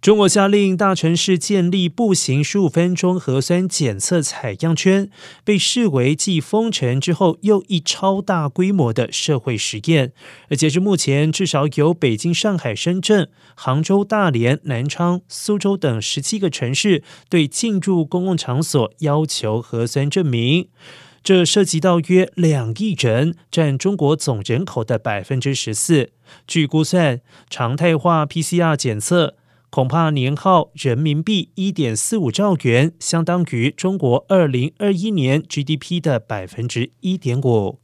中国下令大城市建立步行十五分钟核酸检测采样圈，被视为继封城之后又一超大规模的社会实验。而截至目前，至少有北京、上海、深圳、杭州、大连、南昌、苏州等十七个城市对进入公共场所要求核酸证明。这涉及到约两亿人，占中国总人口的百分之十四。据估算，常态化 PCR 检测。恐怕年耗人民币一点四五兆元，相当于中国二零二一年 GDP 的百分之一点五。